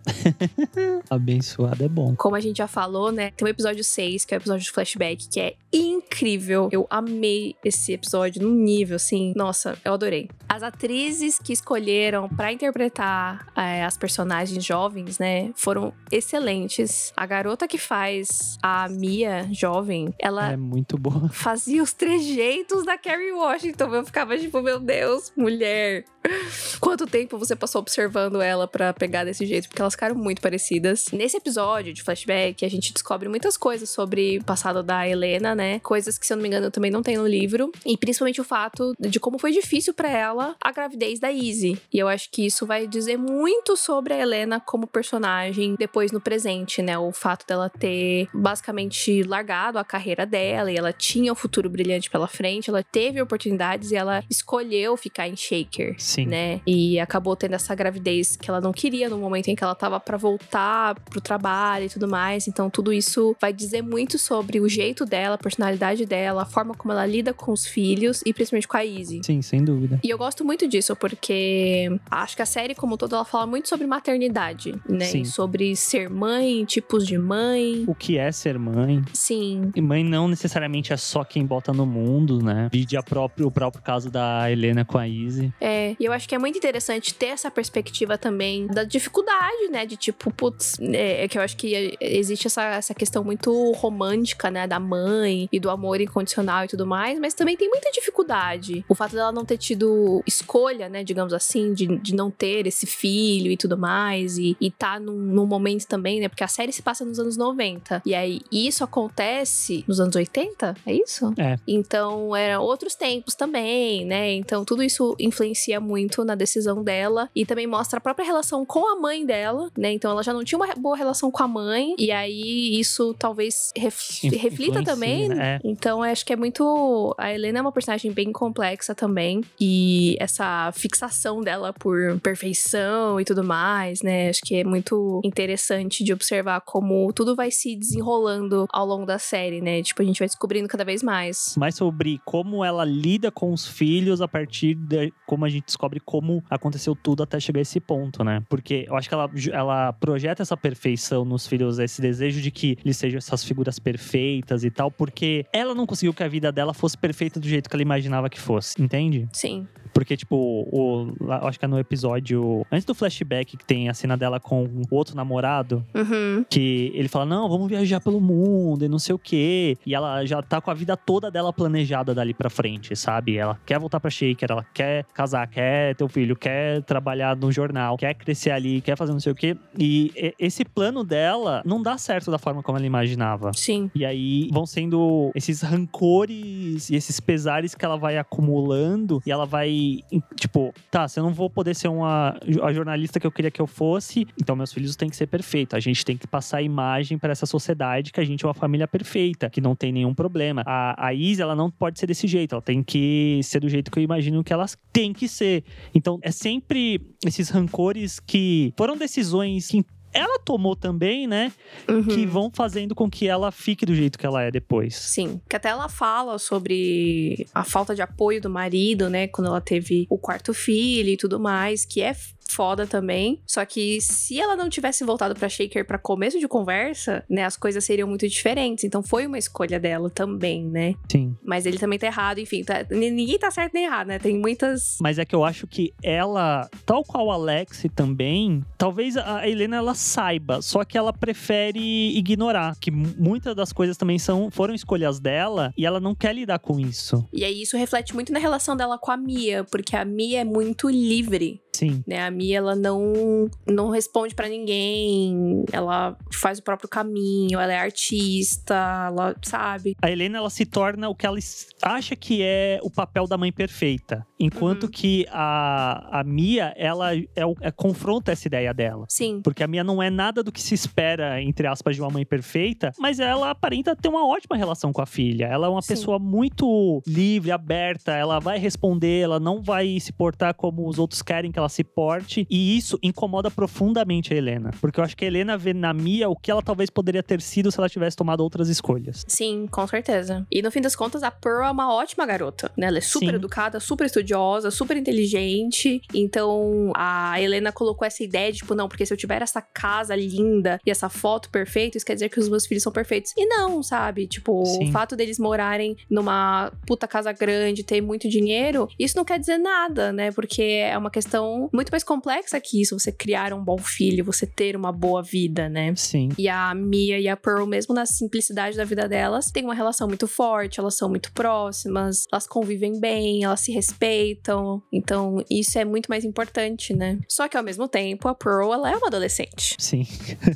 abençoada é bom. Como a gente já falou, né? Tem o episódio 6, que é o episódio de flashback, que é incrível. Eu amei esse episódio num nível, assim. Nossa, eu adorei. As atrizes que escolheram para interpretar é, as personagens jovens, né, foram excelentes. A garota que faz a Mia jovem, ela é muito boa. Fazia os trejeitos da Carrie Washington. Eu ficava tipo, meu Deus, mulher. Quanto tempo você passou observando ela para pegar desse jeito? Porque elas ficaram muito parecidas. Nesse episódio de flashback, a gente descobre muitas coisas sobre o passado da Helena, né? Coisas que, se eu não me engano, também não tem no livro. E principalmente o fato de como foi difícil para ela a gravidez da Izzy. E eu acho que isso vai dizer muito sobre a Helena como personagem depois no presente, né? O fato dela ter basicamente largado a carreira dela e ela tinha um futuro brilhante pela frente, ela teve oportunidades e ela escolheu ficar em Shaker. Sim. Né? E acabou tendo essa gravidez que ela não queria no momento em que ela tava para voltar pro trabalho e tudo mais. Então, tudo isso vai dizer muito sobre o jeito dela, a personalidade dela, a forma como ela lida com os filhos e principalmente com a Izzy. Sim, sem dúvida. E eu gosto muito disso porque acho que a série como todo ela fala muito sobre maternidade, né? Sim. Sobre ser mãe, tipos de mãe. O que é ser mãe? Sim. E mãe não necessariamente é só quem bota no mundo, né? Vide próprio, o próprio caso da Helena com a Izzy. É, e eu acho que é muito interessante ter essa perspectiva também da dificuldade, né? De tipo, putz, é, é que eu acho que existe essa, essa questão muito romântica, né? Da mãe e do amor incondicional e tudo mais, mas também tem muita dificuldade. O fato dela não ter tido escolha, né? Digamos assim, de, de não ter esse filho e tudo mais, e, e tá num, num momento também, né? Porque a série se passa nos anos 90. E aí, isso acontece nos anos 80? É isso? É. Então, eram outros tempos também, né? Então, tudo isso influencia muito na decisão dela e também mostra a própria relação com a mãe dela, né? Então, ela já não tinha uma boa relação com a mãe, e aí isso talvez ref reflita também. Né? É. Então, acho que é muito. A Helena é uma personagem bem complexa também, e essa fixação dela por perfeição e tudo mais, né? Acho que é muito interessante de observar como tudo vai se desenrolando ao longo da série, né? Tipo, a gente vai descobrindo cada vez mais. Mais sobre como ela lida com os filhos a partir de como a gente descobre como aconteceu tudo até chegar a esse ponto, né? Porque eu acho que ela, ela projeta essa perfeição nos filhos, esse desejo de que eles sejam essas figuras perfeitas e tal, porque ela não conseguiu que a vida dela fosse perfeita do jeito que ela imaginava que fosse, entende? Sim. Porque, tipo, o, acho que é no episódio. Antes do flashback, que tem a cena dela com o outro namorado, uhum. que ele fala: Não, vamos viajar pelo mundo e não sei o quê. E ela já tá com a vida toda dela planejada dali pra frente, sabe? Ela quer voltar pra Shaker, ela quer casar, quer ter um filho, quer trabalhar no jornal, quer crescer ali, quer fazer não sei o quê. E esse plano dela não dá certo da forma como ela imaginava. Sim. E aí vão sendo esses rancores e esses pesares que ela vai acumulando e ela vai, tipo, tá, se eu não vou poder ser uma a jornalista que eu queria que eu fosse, então meus filhos têm que ser perfeitos. A gente tem que passar a imagem para essa sociedade que a gente é uma família perfeita, que não tem nenhum problema. A, a Izzy, ela não pode ser desse jeito, ela tem que ser do jeito que eu imagino que elas têm que ser. Então é sempre esses rancores que foram decisões que ela tomou também, né? Uhum. Que vão fazendo com que ela fique do jeito que ela é depois. Sim. Que até ela fala sobre a falta de apoio do marido, né? Quando ela teve o quarto filho e tudo mais, que é foda também. Só que se ela não tivesse voltado para Shaker para começo de conversa, né, as coisas seriam muito diferentes. Então foi uma escolha dela também, né? Sim. Mas ele também tá errado, enfim, tá, ninguém tá certo nem errado, né? Tem muitas Mas é que eu acho que ela, tal qual a Alex também, talvez a Helena ela saiba, só que ela prefere ignorar que muitas das coisas também são foram escolhas dela e ela não quer lidar com isso. E aí isso reflete muito na relação dela com a Mia, porque a Mia é muito livre Sim. Né? A Mia, ela não, não responde para ninguém, ela faz o próprio caminho, ela é artista, ela sabe. A Helena, ela se torna o que ela acha que é o papel da mãe perfeita. Enquanto uhum. que a, a Mia, ela é, é, confronta essa ideia dela. Sim. Porque a Mia não é nada do que se espera, entre aspas, de uma mãe perfeita, mas ela aparenta ter uma ótima relação com a filha. Ela é uma Sim. pessoa muito livre, aberta, ela vai responder, ela não vai se portar como os outros querem que ela se porte. E isso incomoda profundamente a Helena. Porque eu acho que a Helena vê na Mia o que ela talvez poderia ter sido se ela tivesse tomado outras escolhas. Sim, com certeza. E no fim das contas, a Pearl é uma ótima garota, né? Ela é super Sim. educada, super estudiosa, super inteligente. Então, a Helena colocou essa ideia de, tipo, não, porque se eu tiver essa casa linda e essa foto perfeita, isso quer dizer que os meus filhos são perfeitos. E não, sabe? Tipo, Sim. o fato deles morarem numa puta casa grande, ter muito dinheiro, isso não quer dizer nada, né? Porque é uma questão muito mais complexa que isso. Você criar um bom filho, você ter uma boa vida, né? Sim. E a Mia e a Pearl, mesmo na simplicidade da vida delas, têm uma relação muito forte, elas são muito próximas, elas convivem bem, elas se respeitam. Então, isso é muito mais importante, né? Só que ao mesmo tempo, a Pearl, ela é uma adolescente. Sim.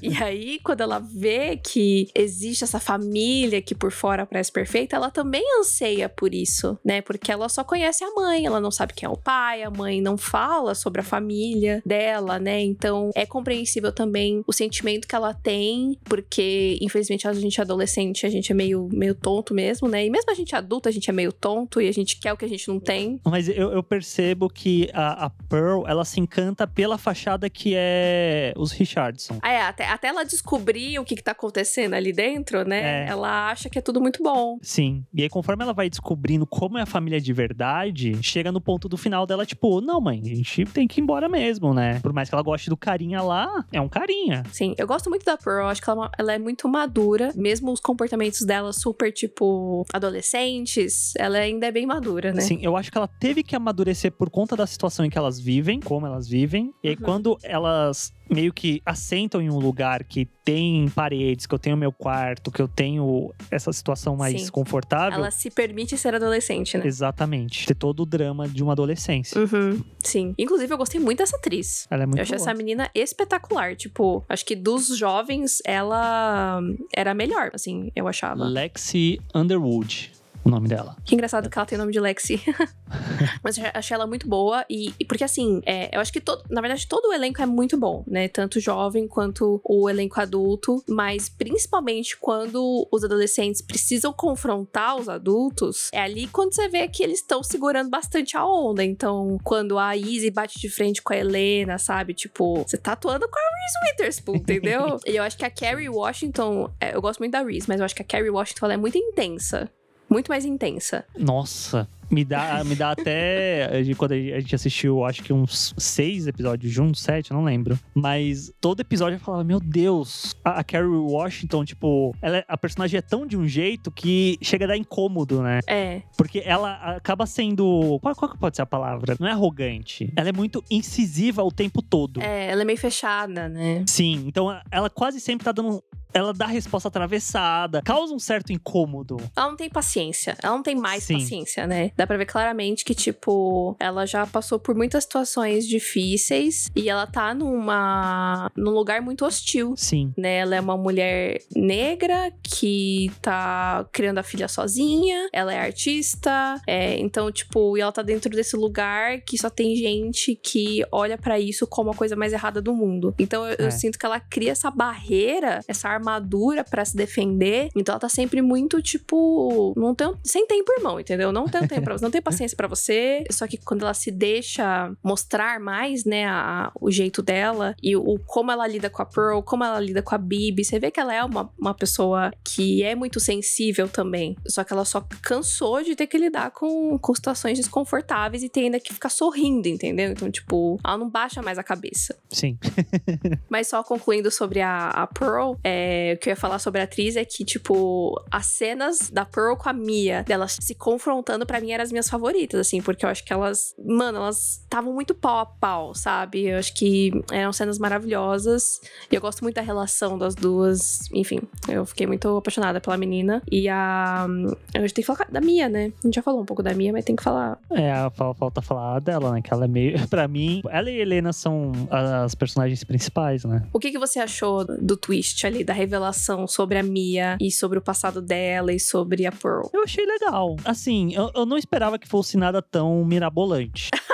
e aí, quando ela vê que existe essa família que por fora parece perfeita, ela também anseia por isso, né? Porque ela só conhece a mãe, ela não sabe quem é o pai, a mãe não fala sobre a família dela, né? Então, é compreensível também o sentimento que ela tem, porque infelizmente a gente é adolescente, a gente é meio, meio tonto mesmo, né? E mesmo a gente adulta, a gente é meio tonto e a gente quer o que a gente não tem. Mas eu, eu percebo que a, a, Pearl, ela se encanta pela fachada que é os Richardson. Ah, é, até, até ela descobrir o que, que tá acontecendo ali dentro, né? É. Ela acha que é tudo muito bom. Sim. E aí, conforme ela vai descobrindo como é a família de verdade, chega no ponto do final dela, tipo, não, mãe, a gente tem que ir embora mesmo, né? Por mais que ela goste do carinha lá, é um carinha. Sim, eu gosto muito da Pearl, acho que ela, é ela é muito madura, mesmo os comportamentos dela super, tipo, adolescentes, ela ainda é bem madura, né? Sim, eu acho que ela teve que amadurecer por conta da situação em que elas vivem, como elas vivem. E aí, uhum. quando elas meio que assentam em um lugar que tem paredes, que eu tenho meu quarto, que eu tenho essa situação mais Sim. confortável. Ela se permite ser adolescente, né? Exatamente. Ter todo o drama de uma adolescência. Uhum. Sim. Inclusive, eu gostei muito dessa atriz. Ela é muito Eu achei boa. essa menina espetacular. Tipo, acho que dos jovens, ela era a melhor, assim, eu achava. Lexi Underwood o nome dela. Que engraçado que ela tem o nome de Lexi. Mas eu achei ela muito boa. E, e porque, assim, é, eu acho que todo, na verdade todo o elenco é muito bom, né? Tanto jovem quanto o elenco adulto. Mas principalmente quando os adolescentes precisam confrontar os adultos, é ali quando você vê que eles estão segurando bastante a onda. Então, quando a Izzy bate de frente com a Helena, sabe? Tipo, você tá atuando com a Reese Witherspoon, entendeu? e eu acho que a Carrie Washington, é, eu gosto muito da Reese, mas eu acho que a Carrie Washington é muito intensa muito mais intensa. Nossa, me dá, me dá até. Quando a gente assistiu, acho que uns seis episódios juntos, sete, não lembro. Mas todo episódio eu falava, meu Deus, a, a Carrie Washington, tipo, ela, é, a personagem é tão de um jeito que chega a dar incômodo, né? É. Porque ela acaba sendo. Qual, qual que pode ser a palavra? Não é arrogante. Ela é muito incisiva o tempo todo. É, ela é meio fechada, né? Sim, então ela quase sempre tá dando ela dá resposta atravessada, causa um certo incômodo. Ela não tem paciência, ela não tem mais Sim. paciência, né? Dá pra ver claramente que, tipo, ela já passou por muitas situações difíceis e ela tá numa. num lugar muito hostil. Sim. Né? Ela é uma mulher negra que tá criando a filha sozinha, ela é artista, é, então, tipo, e ela tá dentro desse lugar que só tem gente que olha para isso como a coisa mais errada do mundo. Então eu, é. eu sinto que ela cria essa barreira, essa armadura para se defender. Então ela tá sempre muito, tipo, não tem, sem tempo, irmão, entendeu? Não tem tempo você, não tem paciência para você. Só que quando ela se deixa mostrar mais, né, a, o jeito dela e o como ela lida com a Pearl, como ela lida com a Bibi, você vê que ela é uma, uma pessoa que é muito sensível também. Só que ela só cansou de ter que lidar com, com situações desconfortáveis e tem ainda que ficar sorrindo, entendeu? Então, tipo, ela não baixa mais a cabeça. Sim. Mas só concluindo sobre a, a Pearl, é, o que eu ia falar sobre a atriz é que, tipo, as cenas da Pearl com a Mia, delas se confrontando, para mim eram as minhas favoritas, assim, porque eu acho que elas, mano, elas estavam muito pau a pau, sabe? Eu acho que eram cenas maravilhosas. E eu gosto muito da relação das duas. Enfim, eu fiquei muito apaixonada pela menina. E a. A gente tem que falar da Mia, né? A gente já falou um pouco da Mia, mas tem que falar. É, falta falar dela, né? Que ela é meio. Pra mim, ela e Helena são as personagens principais, né? O que, que você achou do twist ali, da revelação sobre a Mia e sobre o passado dela e sobre a Pearl? Eu achei legal. Assim, eu, eu não esperava que fosse nada tão mirabolante.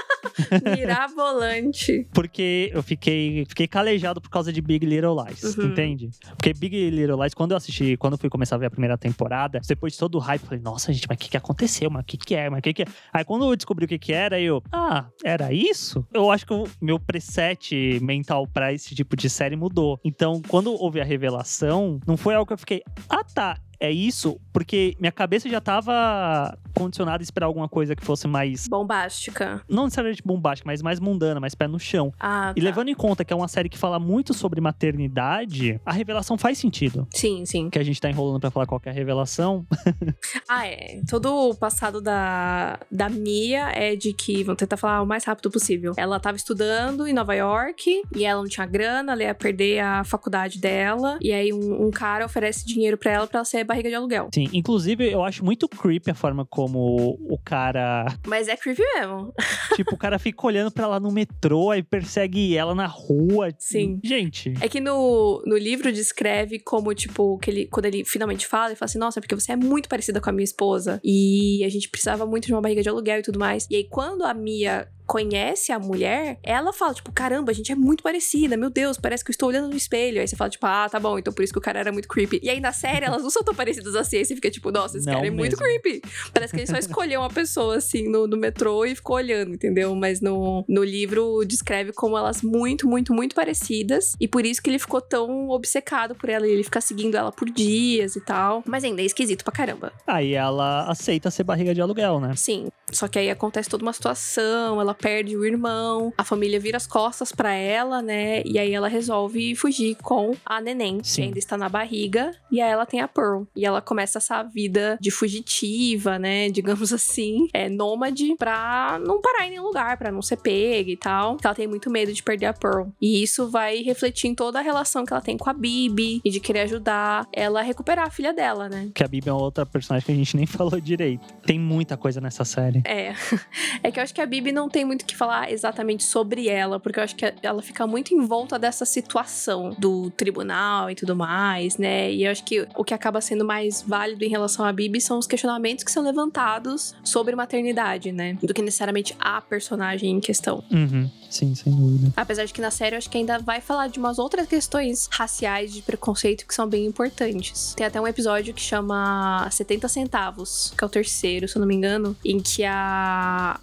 Mirabolante. Porque eu fiquei, fiquei calejado por causa de Big Little Lies, uhum. entende? Porque Big Little Lies, quando eu assisti, quando eu fui começar a ver a primeira temporada, depois de todo o hype, eu falei, nossa, gente, mas o que, que aconteceu? Mas o que, que é? Mas o que, que é? Aí quando eu descobri o que, que era, eu, ah, era isso? Eu acho que o meu preset mental pra esse tipo de série mudou. Então, quando houve a revelação, não foi algo que eu fiquei, ah tá, é isso, porque minha cabeça já tava condicionada a esperar alguma coisa que fosse mais. Bombástica. Não necessariamente bombástica, mas mais mundana, mais pé no chão. Ah, e tá. levando em conta que é uma série que fala muito sobre maternidade, a revelação faz sentido. Sim, sim. Que a gente tá enrolando pra falar qual é a revelação. ah, é. Todo o passado da, da Mia é de que, vamos tentar falar o mais rápido possível. Ela tava estudando em Nova York e ela não tinha grana, ela ia perder a faculdade dela. E aí um, um cara oferece dinheiro para ela para ela ser barriga de aluguel. Sim, inclusive eu acho muito creepy a forma como o cara. Mas é creepy mesmo. tipo, o cara fica olhando para ela no metrô, aí persegue ela na rua. Sim. Gente. É que no, no livro descreve como, tipo, que ele, quando ele finalmente fala, ele fala assim: nossa, porque você é muito parecida com a minha esposa. E a gente precisava muito de uma barriga de aluguel e tudo mais. E aí, quando a Mia conhece a mulher, ela fala, tipo, caramba, a gente é muito parecida, meu Deus, parece que eu estou olhando no espelho. Aí você fala, tipo, ah, tá bom, então por isso que o cara era muito creepy. E aí na série, elas não são tão parecidas assim, aí você fica tipo, nossa, esse não cara é mesmo. muito creepy. Parece que ele só escolheu uma pessoa, assim, no, no metrô e ficou olhando, entendeu? Mas no, no livro descreve como elas muito, muito, muito parecidas. E por isso que ele ficou tão obcecado por ela. E ele fica seguindo ela por dias e tal. Mas ainda é esquisito pra caramba. Aí ela aceita ser barriga de aluguel, né? Sim. Só que aí acontece toda uma situação, ela perde o irmão, a família vira as costas para ela, né? E aí ela resolve fugir com a neném, Sim. que ainda está na barriga, e aí ela tem a Pearl. E ela começa essa vida de fugitiva, né? Digamos assim, é nômade pra não parar em nenhum lugar, para não ser pega e tal. Ela tem muito medo de perder a Pearl. E isso vai refletir em toda a relação que ela tem com a Bibi e de querer ajudar ela a recuperar a filha dela, né? Que a Bibi é outra personagem que a gente nem falou direito. Tem muita coisa nessa série. É. É que eu acho que a Bibi não tem muito o que falar exatamente sobre ela, porque eu acho que ela fica muito em volta dessa situação do tribunal e tudo mais, né? E eu acho que o que acaba sendo mais válido em relação à Bibi são os questionamentos que são levantados sobre maternidade, né? Do que necessariamente a personagem em questão. Uhum. Sim, sem dúvida. Apesar de que na série eu acho que ainda vai falar de umas outras questões raciais de preconceito que são bem importantes. Tem até um episódio que chama 70 centavos, que é o terceiro, se eu não me engano, em que a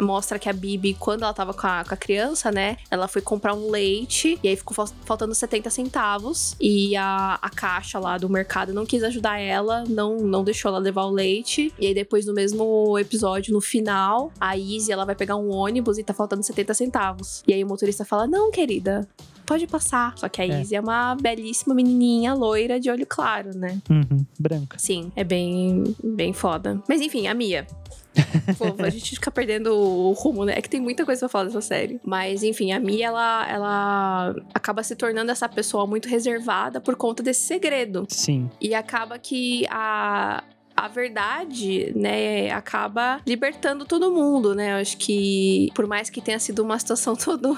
mostra que a Bibi, quando ela tava com a, com a, criança, né? Ela foi comprar um leite e aí ficou faltando 70 centavos. E a, a caixa lá do mercado não quis ajudar ela, não, não deixou ela levar o leite. E aí depois, no mesmo episódio, no final, a Izzy, ela vai pegar um ônibus e tá faltando 70 centavos. E aí o motorista fala: Não, querida, pode passar. Só que a é. Izzy é uma belíssima menininha loira de olho claro, né? Uhum, branca. Sim, é bem, bem foda. Mas enfim, a Mia. Pô, a gente fica perdendo o rumo, né? É que tem muita coisa pra falar dessa série. Mas, enfim, a Mia, ela, ela acaba se tornando essa pessoa muito reservada por conta desse segredo. Sim. E acaba que a, a verdade, né, acaba libertando todo mundo, né? Eu acho que, por mais que tenha sido uma situação todo,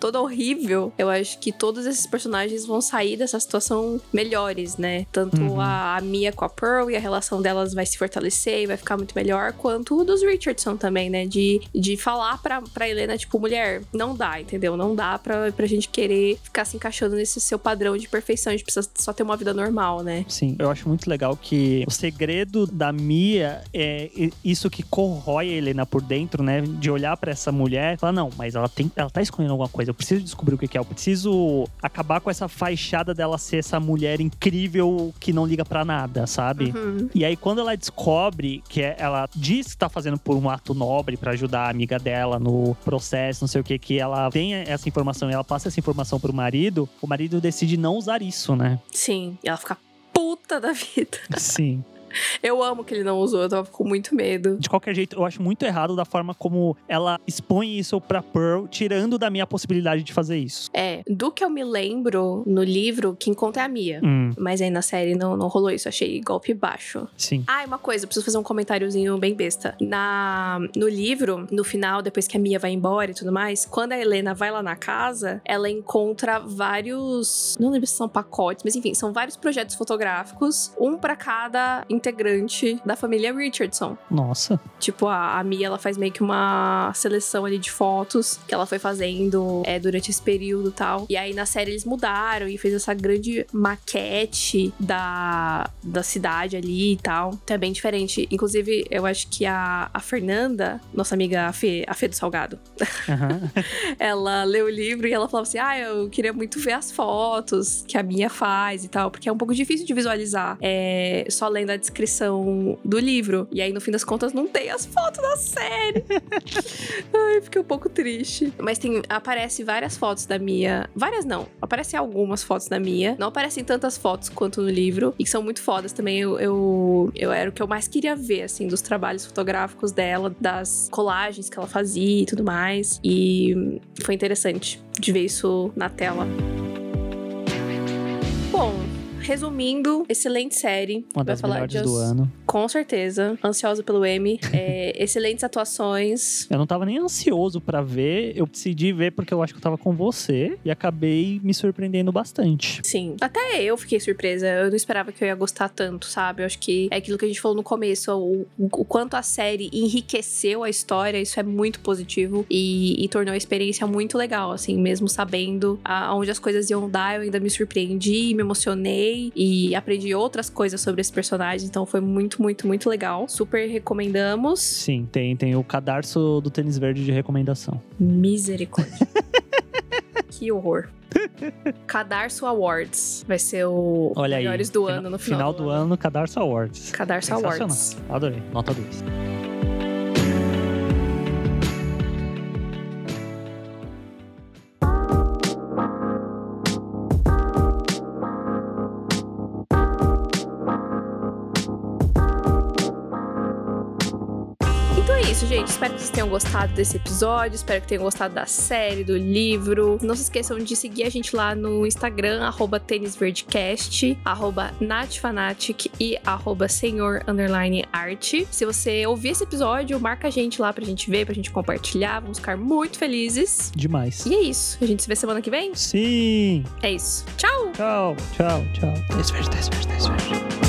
toda horrível, eu acho que todos esses personagens vão sair dessa situação melhores, né? Tanto uhum. a, a Mia com a Pearl e a relação delas vai se fortalecer e vai ficar muito melhor, quanto o dos Richardson também, né? De, de falar pra, pra Helena, tipo, mulher, não dá, entendeu? Não dá pra, pra gente querer ficar se encaixando nesse seu padrão de perfeição. A gente precisa só ter uma vida normal, né? Sim, eu acho muito legal que o segredo medo da Mia é isso que corrói a Helena por dentro, né? De olhar para essa mulher e falar: não, mas ela, tem, ela tá escondendo alguma coisa. Eu preciso descobrir o que é. Eu preciso acabar com essa fachada dela ser essa mulher incrível que não liga para nada, sabe? Uhum. E aí, quando ela descobre que é, ela diz que tá fazendo por um ato nobre para ajudar a amiga dela no processo, não sei o que, que ela tem essa informação e ela passa essa informação pro marido, o marido decide não usar isso, né? Sim, e ela fica puta da vida. Sim. Eu amo que ele não usou, eu tava com muito medo. De qualquer jeito, eu acho muito errado da forma como ela expõe isso pra Pearl, tirando da minha possibilidade de fazer isso. É, do que eu me lembro no livro, quem conta é a Mia. Hum, Mas aí na série não, não rolou isso, achei golpe baixo. sim. Ah, e uma coisa, preciso fazer um comentáriozinho bem besta. Na, no livro, no final, depois que a Mia vai embora e tudo mais, quando a Helena vai lá na casa, ela encontra vários. Não lembro se são pacotes, mas enfim, são vários projetos fotográficos, um pra cada integrante da família Richardson. Nossa. Tipo, a, a Mia, ela faz meio que uma seleção ali de fotos que ela foi fazendo é, durante esse período e tal. E aí na série eles mudaram e fez essa grande maquete da, da cidade ali e tal. Então é bem diferente. Inclusive, eu acho que a, a Fernanda, nossa amiga a Fê, a Fê do Salgado, Aham. ela leu o livro e ela falava assim: Ah, eu queria muito ver as fotos que a Mia faz e tal, porque é um pouco difícil de visualizar é, só lendo a descrição do livro. E aí, no fim das contas, não tem as fotos da série. Ai, fiquei um pouco triste. Mas tem, aparece várias fotos da Mia. Várias não, aparecem algumas fotos da Mia. Não aparecem tantas fotos quanto no livro, e que são muito fodas também. Eu, eu, eu era o que eu mais queria ver, assim, dos trabalhos fotográficos dela, das colagens que ela fazia e tudo mais. E foi interessante de ver isso na tela. Bom, resumindo, excelente série. Uma das falar melhores do ano. Com certeza. Ansiosa pelo M. É, excelentes atuações. Eu não tava nem ansioso pra ver, eu decidi ver porque eu acho que eu tava com você e acabei me surpreendendo bastante. Sim. Até eu fiquei surpresa. Eu não esperava que eu ia gostar tanto, sabe? Eu acho que é aquilo que a gente falou no começo. O, o quanto a série enriqueceu a história, isso é muito positivo. E, e tornou a experiência muito legal, assim. Mesmo sabendo aonde as coisas iam dar, eu ainda me surpreendi, me emocionei. E aprendi outras coisas sobre esse personagem. Então foi muito, muito, muito legal. Super recomendamos. Sim, tem, tem o cadarço do tênis verde de recomendação. Misericórdia. que horror. Cadarço Awards vai ser o Olha aí. melhores do fina- ano no final, do ano, Cadarço Awards. Cadarço. Awards. Adorei. Nota 2. Gostado desse episódio. Espero que tenham gostado da série, do livro. Não se esqueçam de seguir a gente lá no Instagram, arroba tênisverdecast, arroba natfanatic e arroba senhor arte. Se você ouvir esse episódio, marca a gente lá pra gente ver, pra gente compartilhar. Vamos ficar muito felizes. Demais. E é isso. A gente se vê semana que vem? Sim! É isso. Tchau! Tchau, tchau, tchau. Tênis verde, tênis verde, tênis verde.